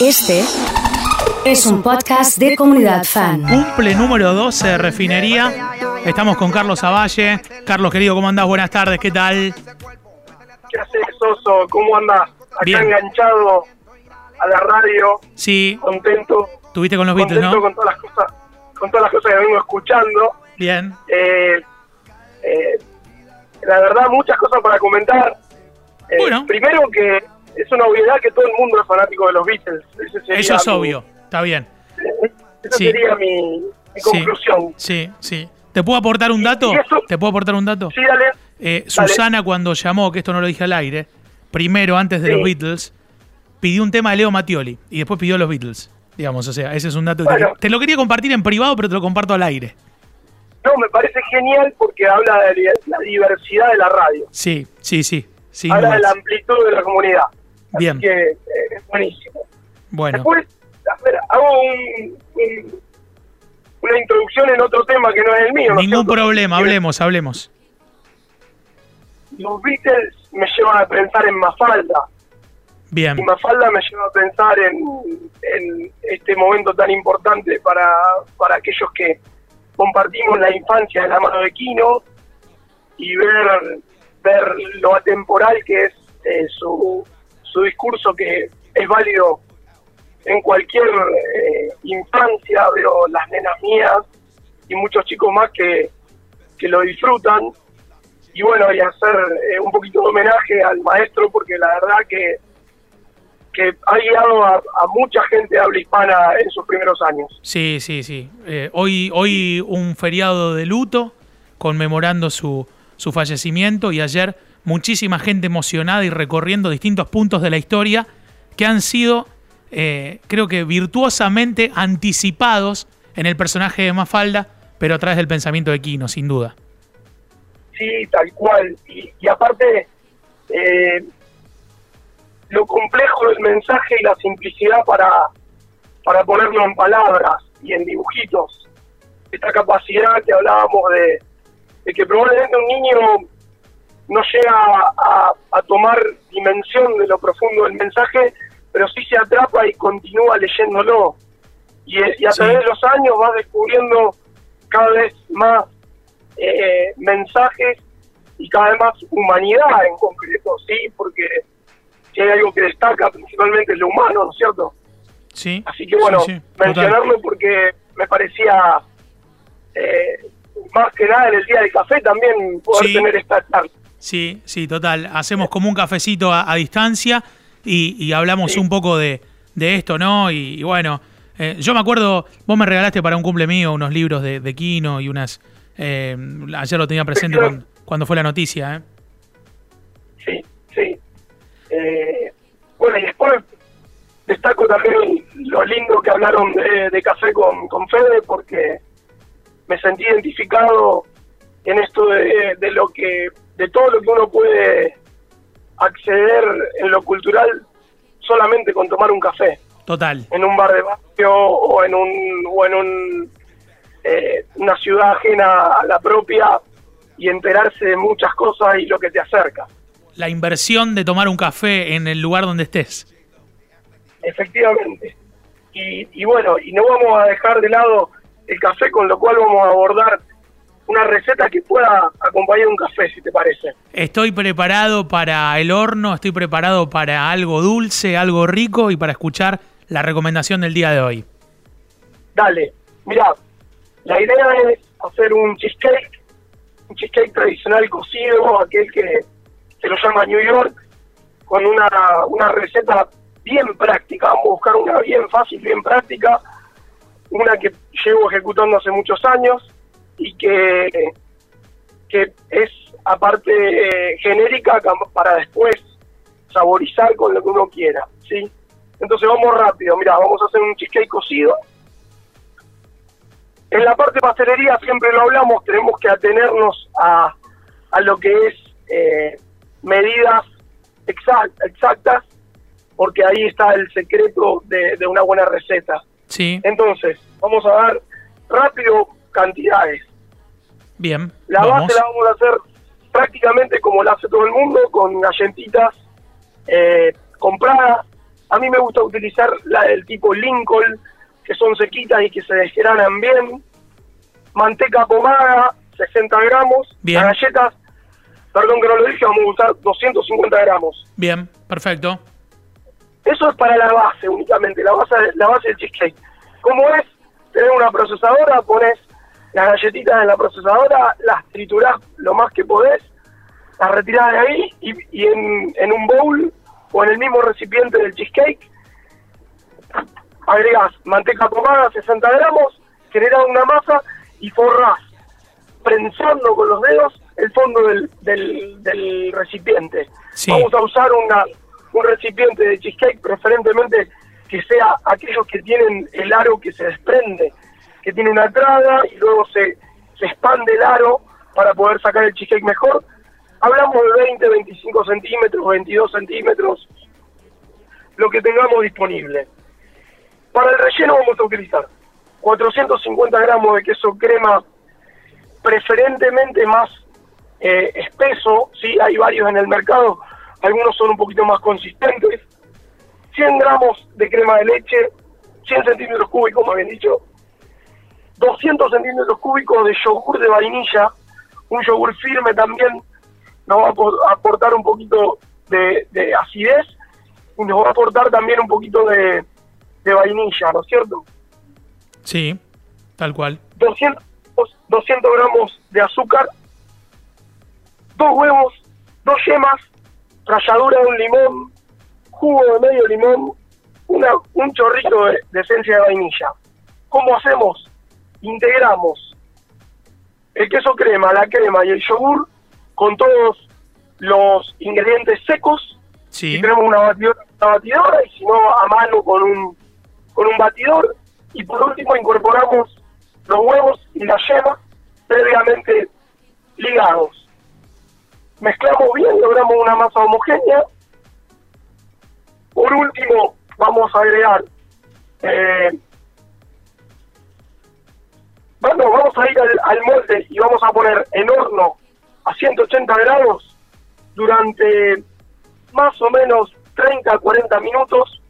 Este es un podcast de comunidad fan. Cumple número 12 de Refinería. Estamos con Carlos Avalle. Carlos, querido, ¿cómo andás? Buenas tardes, ¿qué tal? ¿Qué haces, Soso? ¿Cómo andás? Acá Bien. enganchado a la radio, Sí, contento. tuviste con los Beatles, contento ¿no? con todas las cosas, con todas las cosas que vengo escuchando. Bien. Eh, eh, la verdad, muchas cosas para comentar. Eh, Bueno. Primero que es una obviedad que todo el mundo es fanático de los Beatles. Eso es mi- obvio, está bien. Esa Sí. sería mi, conclusión. sí, sí. ¿Te puedo aportar un dato? eso- ¿Te puedo aportar un dato? Sí, dale. Eh, Susana cuando llamó, que esto no lo dije al aire, primero antes de Sí. los Beatles, pidió un tema de Leo Mattioli y después pidió los Beatles. Digamos, o sea, ese es un dato que Bueno. te, te lo quería compartir en privado, pero te lo comparto al aire. No, me parece genial porque habla de la diversidad de la radio. Sí, sí, sí. habla de la amplitud de la comunidad. Así Bien. que eh, es buenísimo. Bueno, Después, a ver, hago un- un- una introducción en otro tema que no es el mío. ¿no es ningún problema, hablemos, hablemos. Los Beatles me llevan a pensar en Mafalda. Bien, Y Mafalda me lleva a pensar en, en este momento tan importante para, para aquellos que compartimos la infancia de la mano de Kino y ver, ver lo atemporal que es eh, su, su discurso que es válido en cualquier eh, infancia, veo las nenas mías y muchos chicos más que, que lo disfrutan. Y bueno, y hacer eh, un poquito de homenaje al maestro, porque la verdad que, que ha guiado a, a mucha gente de habla hispana en sus primeros años. sí, sí, sí. Eh, hoy, hoy un feriado de luto conmemorando su, su fallecimiento y ayer muchísima gente emocionada y recorriendo distintos puntos de la historia que han sido, eh, creo que virtuosamente anticipados en el personaje de Mafalda, pero a través del pensamiento de Kino, sin duda. Sí, tal cual. Y, y aparte, eh, lo complejo del mensaje y la simplicidad para, para ponerlo en palabras y en dibujitos. Esta capacidad que hablábamos de que probablemente un niño no llega a, a tomar dimensión de lo profundo del mensaje, pero sí se atrapa y continúa leyéndolo. Y, y a Sí. través de los años vas descubriendo cada vez más eh, mensajes y cada vez más humanidad en concreto, ¿sí? Porque si hay algo que destaca principalmente es lo humano, ¿no es cierto? Sí. Así que bueno, sí, mencionarlo porque me parecía eh, más que nada en el día del café también poder Sí. tener esta charla. Sí, sí, total. Hacemos como un cafecito a, a distancia y, y hablamos Sí. un poco de, de esto, ¿no? Y, y bueno, eh, yo me acuerdo, vos me regalaste para un cumple mío unos libros de, de Kino y unas... eh, ayer lo tenía presente cuando, cuando fue la noticia, ¿eh? Sí, sí. Eh, bueno, y después destaco también lo lindo que hablaron de, de café con, con Fede, porque me sentí identificado en esto de, de lo que, de todo lo que uno puede acceder en lo cultural solamente con tomar un café Total. en un bar de barrio o en un o en un, eh, una ciudad ajena a la propia y enterarse de muchas cosas y lo que te acerca. La inversión de tomar un café en el lugar donde estés. Efectivamente. Y, y bueno, y no vamos a dejar de lado el café, con lo cual vamos a abordar una receta que pueda acompañar un café, si te parece. Estoy preparado para el horno, estoy preparado para algo dulce, algo rico y para escuchar la recomendación del día de hoy. Dale, mira, la idea es hacer un cheesecake, un cheesecake tradicional cocido, aquel que se lo llama New York, con una, una receta bien práctica. Vamos a buscar una bien fácil, bien práctica, una que llevo ejecutando hace muchos años y que, que es aparte eh, genérica para después saborizar con lo que uno quiera, ¿sí? Entonces vamos rápido, mira, vamos a hacer un cheesecake cocido. En la parte pastelería siempre lo hablamos, tenemos que atenernos a, a lo que es eh, medidas exact- exactas, porque ahí está el secreto de, de una buena receta. Sí, Entonces, vamos a dar rápido cantidades. bien. La vamos. base la vamos a hacer prácticamente como la hace todo el mundo, con galletitas eh, compradas, A mí me gusta utilizar la del tipo Lincoln, que son sequitas y que se desgranan bien. Manteca pomada, 60 gramos. Bien. Las galletas, perdón que no lo dije, vamos a usar 250 gramos. Bien, perfecto. Eso es para la base únicamente, la base, la base del cheesecake. ¿Cómo es? Tenés una procesadora, pones las galletitas en la procesadora, las triturás lo más que podés, las retirás de ahí y, y en, en un bowl o en el mismo recipiente del cheesecake agregás manteca pomada, 60 gramos, generás una masa y forrás, prensando con los dedos el fondo del, del, del recipiente. Sí. Vamos a usar una, un recipiente de cheesecake, preferentemente que sea aquellos que tienen el aro que se desprende, que tiene una entrada y luego se, se expande el aro para poder sacar el cheesecake mejor. Hablamos de 20, 25 centímetros, 22 centímetros, lo que tengamos disponible. Para el relleno vamos a utilizar 450 gramos de queso crema, preferentemente más eh, espeso, sí, hay varios en el mercado, algunos son un poquito más consistentes, 100 gramos de crema de leche, 100 centímetros cúbicos, como habían dicho, 200 centímetros cúbicos de yogur de vainilla, un yogur firme también nos va a apor- a aportar un poquito de, de acidez y nos va a aportar también un poquito de, de vainilla, ¿no es cierto? Sí, tal cual. 200, 200 gramos de azúcar, dos huevos, dos yemas, ralladura de un limón, jugo de medio limón, una, un chorrito de, de esencia de vainilla. ¿Cómo hacemos? Integramos el queso crema, la crema y el yogur con todos los ingredientes secos. Sí, y tenemos una batidora, una batidora y si no a mano con un con un batidor. Y por último incorporamos los huevos y la yema previamente ligados. Mezclamos bien logramos una masa homogénea. Por último vamos a agregar eh, bueno, vamos a ir al, al molde y vamos a poner en horno a 180 grados durante más o menos 30 a 40 minutos,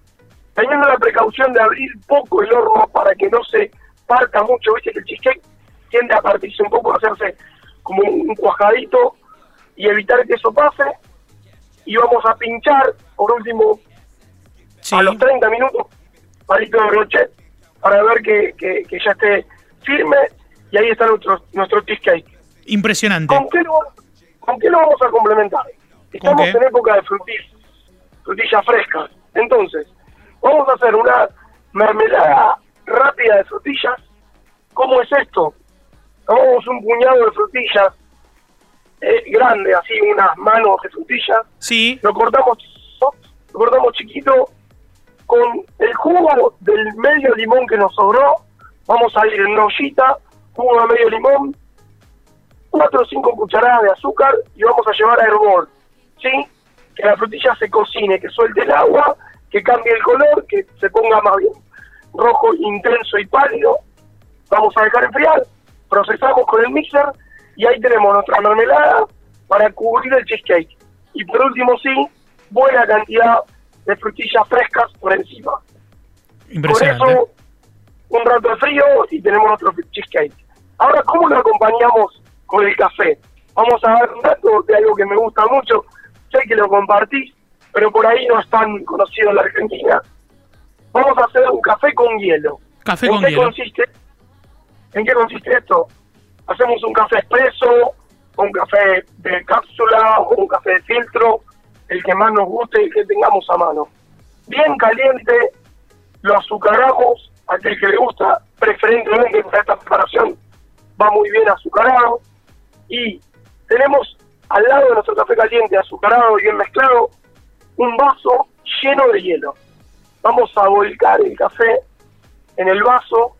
teniendo la precaución de abrir poco el horno para que no se parta mucho, viste que el cheesecake tiende a partirse un poco, a hacerse como un, cuajadito y evitar que eso pase. Y vamos a pinchar, por último, sí. a los 30 minutos, palito de brochet, para ver que, que, que ya esté firme y ahí está nuestro, nuestro cheesecake. Impresionante. ¿Con qué, lo, ¿Con qué lo vamos a complementar? Estamos en época de frutillas, frutillas frescas. Entonces, vamos a hacer una mermelada rápida de frutillas. ¿Cómo es esto? Tomamos un puñado de frutillas eh, grande, así unas manos de frutillas. Sí, Lo cortamos, lo cortamos chiquito. Con el jugo del medio limón que nos sobró, vamos a ir en una ollita, jugo de medio limón, cuatro o cinco cucharadas de azúcar y vamos a llevar a hervor, ¿sí? Que la frutilla se cocine, que suelte el agua, que cambie el color, que se ponga más bien rojo intenso y pálido. Vamos a dejar enfriar, procesamos con el mixer y ahí tenemos nuestra mermelada para cubrir el cheesecake. Y por último, sí, buena cantidad de frutillas frescas por encima. Por eso, un rato de frío y tenemos nuestro cheesecake. Ahora, ¿cómo lo acompañamos con el café? Vamos a dar un dato de algo que me gusta mucho. Sé que lo compartís, pero por ahí no es tan conocido en la Argentina. Vamos a hacer un café con hielo. Café ¿En con qué hielo. consiste? ¿En qué consiste esto? Hacemos un café expreso, un café de cápsula un café de filtro, el que más nos guste y que tengamos a mano. Bien caliente, lo azucaramos, aquel que le gusta, preferentemente para esta preparación va muy bien azucarado. Y tenemos al lado de nuestro café caliente, azucarado y bien mezclado, un vaso lleno de hielo. Vamos a volcar el café en el vaso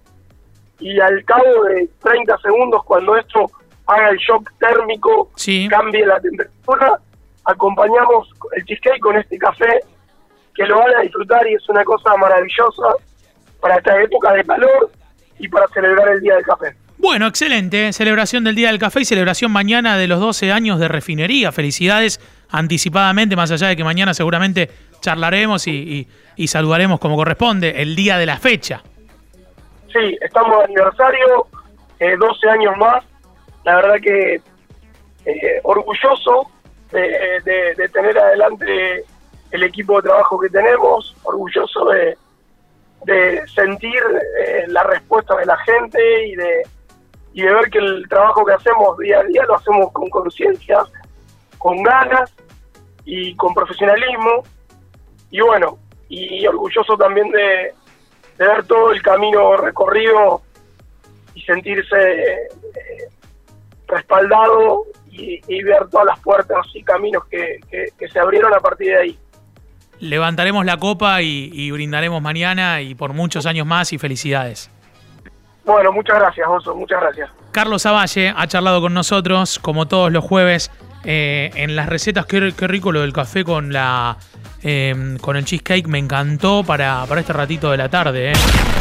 y al cabo de 30 segundos, cuando esto haga el shock térmico, Sí. cambie la temperatura, acompañamos el cheesecake con este café que lo van a disfrutar y es una cosa maravillosa para esta época de calor y para celebrar el Día del Café. Bueno, excelente. Celebración del Día del Café y celebración mañana de los 12 años de refinería. Felicidades anticipadamente, más allá de que mañana seguramente charlaremos y, y- y saludaremos como corresponde el día de la fecha. Sí, estamos de aniversario, eh, 12 años más. La verdad que eh, orgulloso de, de- de tener adelante el equipo de trabajo que tenemos, orgulloso de, de sentir eh, la respuesta de la gente y de, y de ver que el trabajo que hacemos día a día lo hacemos con conciencia, con ganas y con profesionalismo. Y bueno, y orgulloso también de, de ver todo el camino recorrido y sentirse eh, respaldado y, ver todas las puertas y caminos que- que se abrieron a partir de ahí. Levantaremos la copa y, y brindaremos mañana y por muchos años más y felicidades. Bueno, muchas gracias, Oso, muchas gracias. Carlos Avalle ha charlado con nosotros, como todos los jueves, eh, en las recetas. Qué, qué rico lo del café con la eh, con el cheesecake. Me encantó para, para este ratito de la tarde. eh.